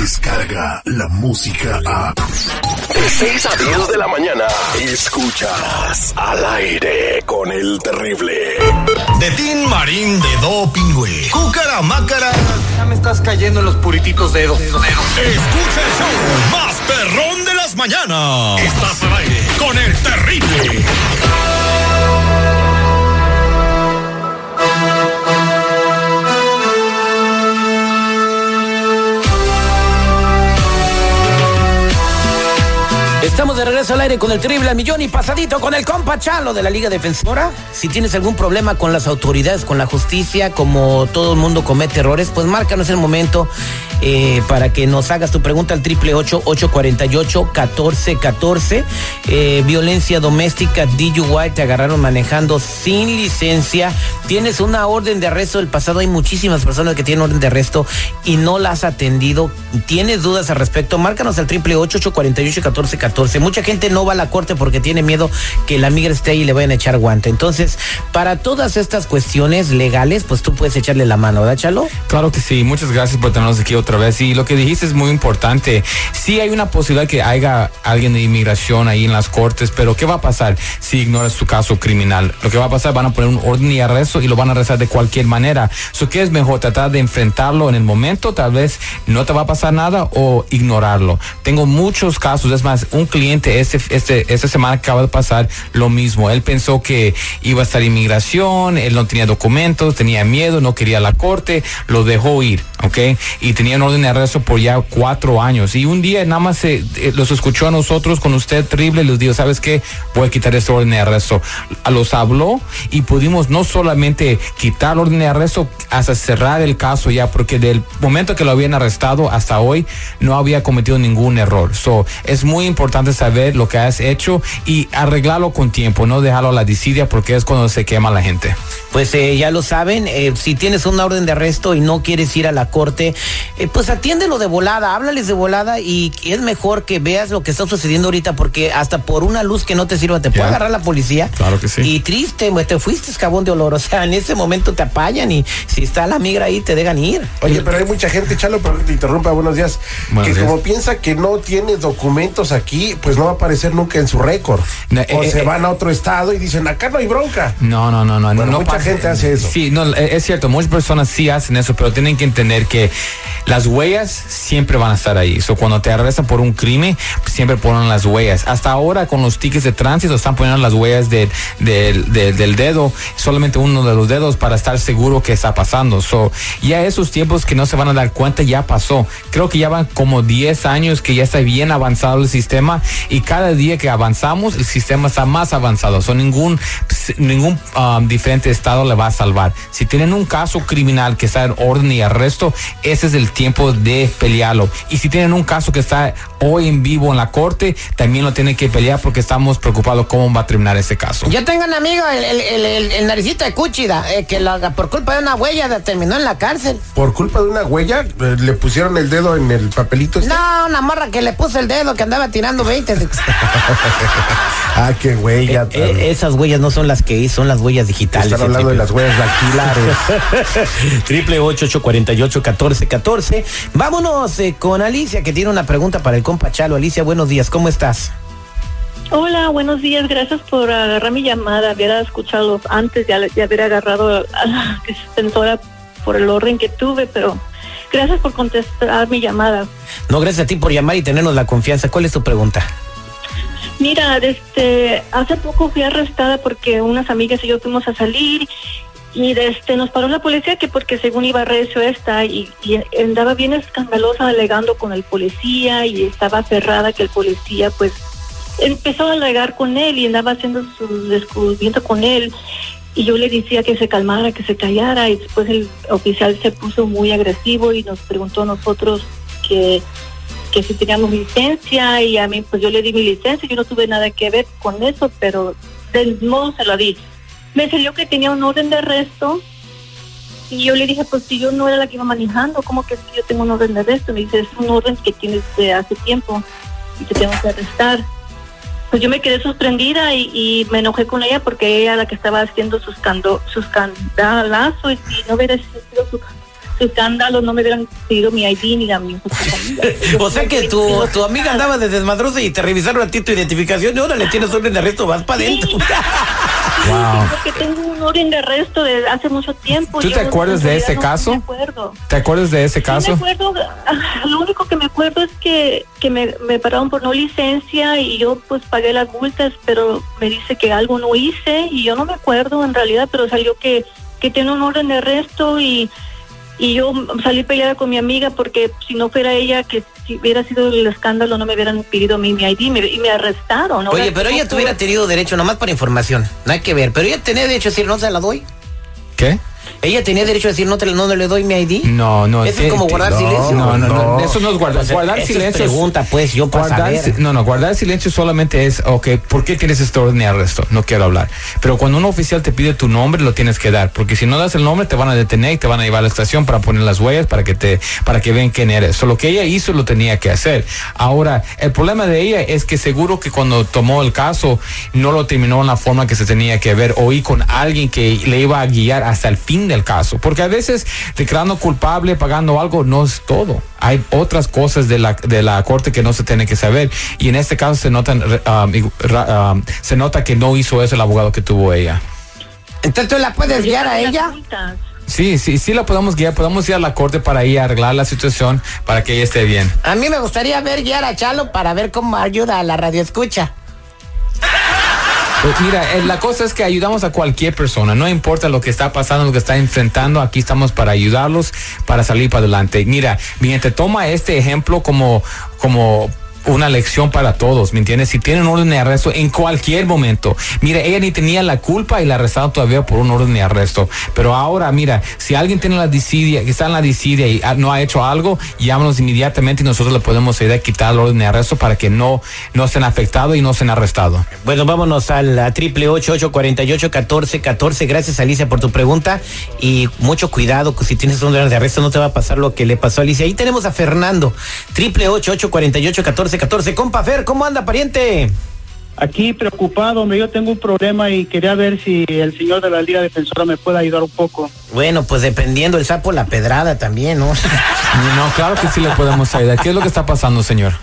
llega la música a... De 6 a 10 de la mañana, escuchas al aire con el terrible. De Tin Marín de Do Pingüe. Cúcara Mácara. Ya me estás cayendo en los purititos dedos. Escucha el show más perrón de las mañanas. Estás al aire con el terrible. Aire con el terrible millón y pasadito con el compa Chalo de la Liga Defensora. Si tienes algún problema con las autoridades, con la justicia, como todo el mundo comete errores, pues márcanos el momento eh, para que nos hagas tu pregunta al triple ocho ocho cuarenta y ocho catorce catorce. Eh, violencia doméstica, DUI, te agarraron manejando sin licencia. Tienes una orden de arresto del pasado. Hay muchísimas personas que tienen orden de arresto y no las has atendido. ¿Tienes dudas al respecto? Márcanos al triple ocho ocho cuarenta y ocho catorce catorce. Mucha gente no va a la corte porque tiene miedo que la migra esté ahí y le vayan a echar guante. Entonces, para todas estas cuestiones legales, pues tú puedes echarle la mano, ¿verdad, Chalo? Claro que sí. Muchas gracias por tenernos aquí otra vez. Y lo que dijiste es muy importante. Sí hay una posibilidad que haya alguien de inmigración ahí en las cortes, pero ¿qué va a pasar si ignoras tu caso criminal? Lo que va a pasar, van a poner un orden y arresto y lo van a arrestar de cualquier manera. So, ¿Qué es mejor? Tratar de enfrentarlo en el momento, tal vez no te va a pasar nada o ignorarlo. Tengo muchos casos, es más, un cliente este, este, esta semana acaba de pasar lo mismo. Él pensó que iba a estar inmigración, él no tenía documentos, tenía miedo, no quería la corte, lo dejó ir, ¿ok? Y tenía un orden de arresto por ya cuatro años. Y un día nada más se, eh, los escuchó a nosotros con usted terrible, les dijo, ¿sabes qué? Voy a quitar este orden de arresto. Los habló y pudimos no solamente quitar el orden de arresto, hasta cerrar el caso ya, porque del momento que lo habían arrestado hasta hoy no había cometido ningún error. So, es muy importante saber lo que has hecho y arreglarlo con tiempo, no dejarlo a la disidia porque es cuando se quema la gente. Pues eh, ya lo saben, eh, si tienes una orden de arresto y no quieres ir a la corte, eh, pues atiéndelo de volada, háblales de volada y es mejor que veas lo que está sucediendo ahorita porque hasta por una luz que no te sirva te puede agarrar la policía. Claro que sí. Y triste, te fuiste escabón de olor, o sea, en ese momento te apañan y si está la migra ahí te dejan ir. Oye, pero hay mucha gente, Chalo, pero te interrumpa, buenos días, que como piensa que no tienes documentos aquí, pues no va a aparecer nunca en su récord. o se van a otro estado y dicen, acá no hay bronca. No, no, no, no. Bueno, no mucha gente hace eso. Sí, no, es cierto, muchas personas sí hacen eso, pero tienen que entender que las huellas siempre van a estar ahí. So, cuando te arrestan por un crimen, siempre ponen las huellas. Hasta ahora con los tickets de tránsito están poniendo las huellas de, del dedo, solamente uno de los dedos para estar seguro que está pasando. So, ya esos tiempos que no se van a dar cuenta ya pasó. Creo que ya van como 10 años que ya está bien avanzado el sistema y cada día que avanzamos el sistema está más avanzado. Ningún, ningún um, diferente estado le va a salvar. Si tienen un caso criminal que está en orden y arresto, ese es el tiempo de pelearlo. Y si tienen un caso que está hoy en vivo en la corte, también lo tienen que pelear porque estamos preocupados cómo va a terminar ese caso. Yo tengo un amigo, el, el, el, el naricita de Cuchida, eh, que lo, por culpa de una huella terminó en la cárcel. ¿Por culpa de una huella? Eh, ¿Le pusieron el dedo en el papelito? Este? No, una morra que le puso el dedo que andaba tirando 20. ah, qué huella. Eh, esas huellas no son las que hizo, son las huellas digitales. Están hablando de las huellas dactilares. Triple ocho ocho cuarenta y ocho catorce catorce. Vámonos con Alicia que tiene una pregunta para el compa Chalo. Alicia, buenos días, ¿cómo estás? Hola, buenos días, gracias por agarrar mi llamada. Hubiera escuchado antes, ya, ya hubiera agarrado a la extensora por el orden que tuve, pero gracias por contestar mi llamada. No, gracias a ti por llamar y tenernos la confianza. ¿Cuál es tu pregunta? Mira, este, hace poco fui arrestada porque unas amigas y yo fuimos a salir y este nos paró la policía que porque según iba recio esta y, y, andaba bien escandalosa alegando con el policía y estaba cerrada que el policía pues empezó a alegar con él y andaba haciendo su descubrimiento con él. Y yo le decía que se calmara, que se callara y después el oficial se puso muy agresivo y nos preguntó a nosotros que, que si teníamos licencia y a mí pues yo le di mi licencia, yo no tuve nada que ver con eso, pero del modo se lo di. Me salió que tenía un orden de arresto y yo le dije, pues si yo no era la que iba manejando, ¿cómo que si yo tengo un orden de arresto? Me dice, es un orden que tienes de hace tiempo y te tengo que arrestar. Pues yo me quedé sorprendida y, me enojé con ella porque ella era la que estaba haciendo sus, cando, sus candalazos y si no hubiera sido su, escándalo no me hubieran pedido mi ID ni a mi O sea que tu, tu amiga andaba de desmadrosa y te revisaron a ti tu identificación y ahora le tienes orden de arresto, vas para adentro. Wow. Porque tengo un orden de arresto de hace mucho tiempo. ¿Tú te acuerdas de ese caso? acuerdo. ¿Te acuerdas de ese caso? me acuerdo, lo único que me acuerdo es que, que me, me pararon por no licencia y yo pues pagué las multas, pero me dice que algo no hice y yo no me acuerdo en realidad, pero salió que, que tiene un orden de arresto y y yo salí peleada con mi amiga porque si no fuera ella que si hubiera sido el escándalo no me hubieran pedido mi, mi ID y me, arrestaron. Oye, pero ella tuviera tenido derecho, nomás para información, no hay que ver, pero ella tenía derecho a decir no se la doy. ¿Qué? ¿Ella tenía derecho a decir no, te, no le doy mi ID? No, no. Eso es como guardar silencio. No, no, no, Eso no es guardar. guardar silencio. pregunta, pues, yo para guardar, No, no, guardar silencio solamente es, ok, ¿por qué tienes este orden de arresto? No quiero hablar. Pero cuando un oficial te pide tu nombre, lo tienes que dar. Porque si no das el nombre, te van a detener y te van a llevar a la estación para poner las huellas, para que te, para que vean quién eres. Solo que ella hizo, lo tenía que hacer. Ahora, el problema de ella es que seguro que cuando tomó el caso, no lo terminó en la forma que se tenía que ver. Oí con alguien que le iba a guiar hasta el fin del caso. Porque a veces declarando culpable, pagando algo, no es todo. Hay otras cosas de la, de la corte que no se tiene que saber. Y en este caso se nota, um, um, se nota que no hizo eso el abogado que tuvo ella. Entonces tú la puedes guiar a ella. Sí, sí, sí la podemos guiar, podemos ir a la corte para ir a arreglar la situación para que ella esté bien. A mí me gustaría ver guiar a Chalo para ver cómo ayuda a la radio escucha. Pues mira, eh, la cosa es que ayudamos a cualquier persona, no importa lo que está pasando, lo que está enfrentando, aquí estamos para ayudarlos, para salir para adelante. Mira, mi gente toma este ejemplo como, como una lección para todos, ¿me entiendes? Si tienen orden de arresto en cualquier momento. Mira, ella ni tenía la culpa y la arrestaron todavía por un orden de arresto. Pero ahora, mira, si alguien tiene la disidia, que está en la disidia y no ha hecho algo, llámanos inmediatamente y nosotros le podemos ayudar a quitar el orden de arresto para que no, no estén afectados y no estén arrestados. Bueno, vámonos al triple ocho ocho cuarenta y ocho catorce catorce. Gracias, Alicia, por tu pregunta. Y mucho cuidado, que si tienes un orden de arresto no te va a pasar lo que le pasó a Alicia. Ahí tenemos a Fernando. Triple ocho ocho cuarenta y ocho catorce 14. Compa Fer, ¿cómo anda, pariente? Aquí preocupado, yo tengo un problema y quería ver si el señor de la Liga Defensora me puede ayudar un poco. Bueno, pues dependiendo el sapo, la pedrada también, ¿no? no, claro que sí le podemos ayudar. ¿Qué es lo que está pasando, señor?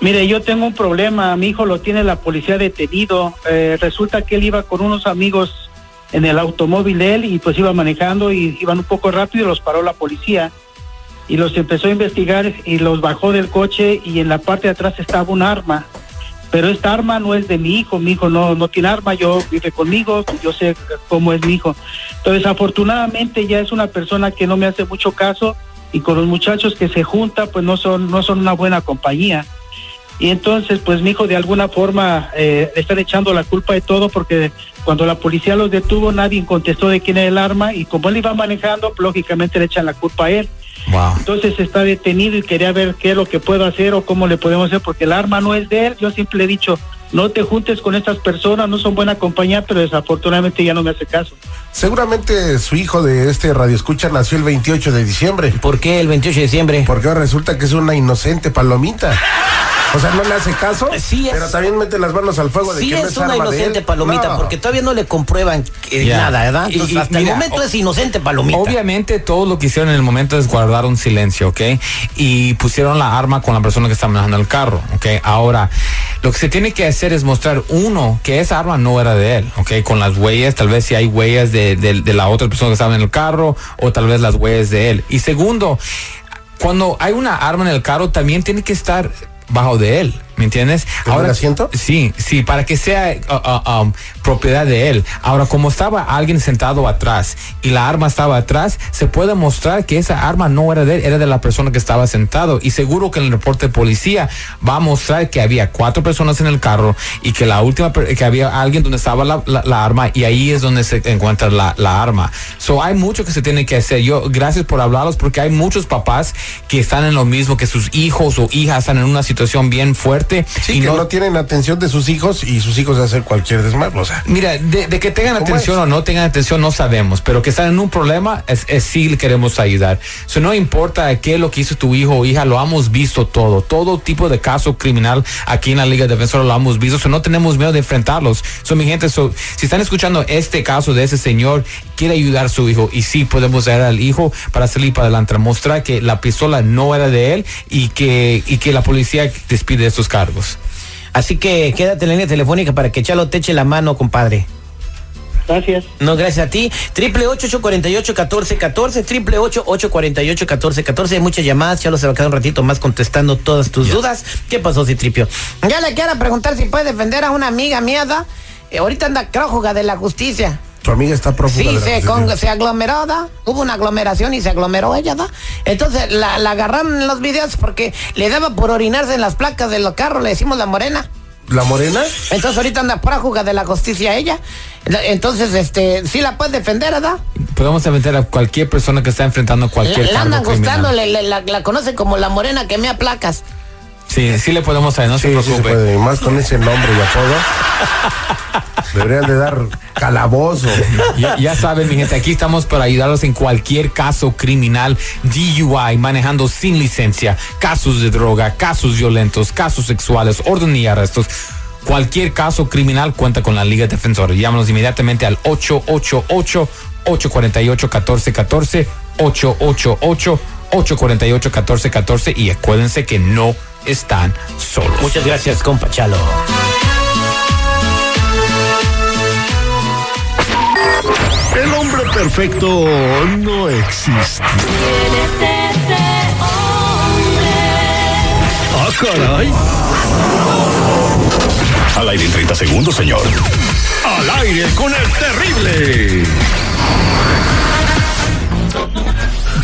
Mire, yo tengo un problema, mi hijo lo tiene la policía detenido. Eh, resulta que él iba con unos amigos en el automóvil de él y pues iba manejando y iban un poco rápido y los paró la policía y los empezó a investigar y los bajó del coche y en la parte de atrás estaba un arma. Pero esta arma no es de mi hijo, mi hijo no, no tiene arma, yo vive conmigo, yo sé cómo es mi hijo. Entonces, afortunadamente ya es una persona que no me hace mucho caso y con los muchachos que se junta, pues no son, no son una buena compañía. Y entonces, pues mi hijo de alguna forma eh, están echando la culpa de todo porque cuando la policía los detuvo nadie contestó de quién era el arma y como él iba manejando, lógicamente le echan la culpa a él. Entonces está detenido y quería ver qué es lo que puedo hacer o cómo le podemos hacer, porque el arma no es de él. Yo siempre he dicho, no te juntes con estas personas, no son buena compañía, pero desafortunadamente ya no me hace caso. Seguramente su hijo de este radio escucha nació el 28 de diciembre. ¿Por qué el 28 de diciembre? Porque resulta que es una inocente palomita. O sea, no le hace caso, sí pero también mete las manos al fuego de sí que es, no es una inocente palomita, porque todavía no le comprueban nada, ¿verdad? Entonces, hasta el momento es inocente palomita. Obviamente, todo lo que hicieron en el momento es guardar un silencio, ¿ok? Y pusieron la arma con la persona que está manejando el carro, ¿ok? Ahora, lo que se tiene que hacer es mostrar, uno, que esa arma no era de él, ¿ok? Con las huellas, tal vez si hay huellas de, de la otra persona que estaba en el carro, o tal vez las huellas de él. Y segundo, cuando hay una arma en el carro, también tiene que estar bajo de él. ¿Me entiendes? Ahora el asiento? Sí, sí, para que sea uh, uh, um, propiedad de él. Ahora, como estaba alguien sentado atrás y la arma estaba atrás, se puede mostrar que esa arma no era de él, era de la persona que estaba sentado. Y seguro que en el reporte de policía va a mostrar que había cuatro personas en el carro y que la última, que había alguien donde estaba la, arma y ahí es donde se encuentra la, la, arma. So, hay mucho que se tiene que hacer. Yo, gracias por hablarlos porque hay muchos papás que están en lo mismo, que sus hijos o hijas están en una situación bien fuerte Sí, y que no, tienen atención de sus hijos y sus hijos hacen cualquier desmadre. Cosa. Mira, de, que tengan atención o no tengan atención no sabemos, pero que están en un problema es, es sí queremos ayudar. No importa qué es lo que hizo tu hijo o hija, lo hemos visto todo, todo tipo de caso criminal aquí en la Liga Defensora lo hemos visto, so no tenemos miedo de enfrentarlos. So, mi gente, so, si están escuchando este caso de ese señor, quiere ayudar a su hijo y sí podemos dar al hijo para salir para adelante, mostrar que la pistola no era de él y que, y que la policía despide estos cargos. Así que quédate en la línea telefónica para que Chalo te eche la mano, compadre. Gracias. No, gracias a ti. Triple ocho ocho cuarenta y ocho catorce catorce. Triple ocho ocho cuarenta y ocho catorce catorce. Hay muchas llamadas. Chalo se va a quedar un ratito más contestando todas tus dudas. ¿Qué pasó, Citripio? Ya le quiero preguntar si puede defender a una amiga mía. Eh, ahorita anda prófuga de la justicia. Tu amiga está prófuga. Sí, se, se, aglomeró, ¿da? Hubo una aglomeración y se aglomeró ella, ¿da? Entonces la, la agarraron en los videos porque le daba por orinarse en las placas de los carros, le decimos la morena. ¿La morena? Entonces ahorita anda prófuga de la justicia ella. Entonces, este, sí la puedes defender, ¿verdad? Podemos defender a cualquier persona que está enfrentando cualquier La, la andan gustando, la, la, conocen como la morena que mea placas. Sí, sí le podemos saber, no se preocupe. Sí Más con ese nombre y apodo. Deberían de dar calabozo. Ya, saben, mi gente, aquí estamos para ayudarlos en cualquier caso criminal, DUI, manejando sin licencia, casos de droga, casos violentos, casos sexuales, orden y arrestos. Cualquier caso criminal cuenta con la Liga Defensora. Llámanos inmediatamente al 888 848 1414 888 848 1414 y acuérdense que no están solos. Muchas gracias, compa Chalo. El hombre perfecto no existe. Ah, caray. Al aire en 30 segundos, señor. Al aire con el terrible.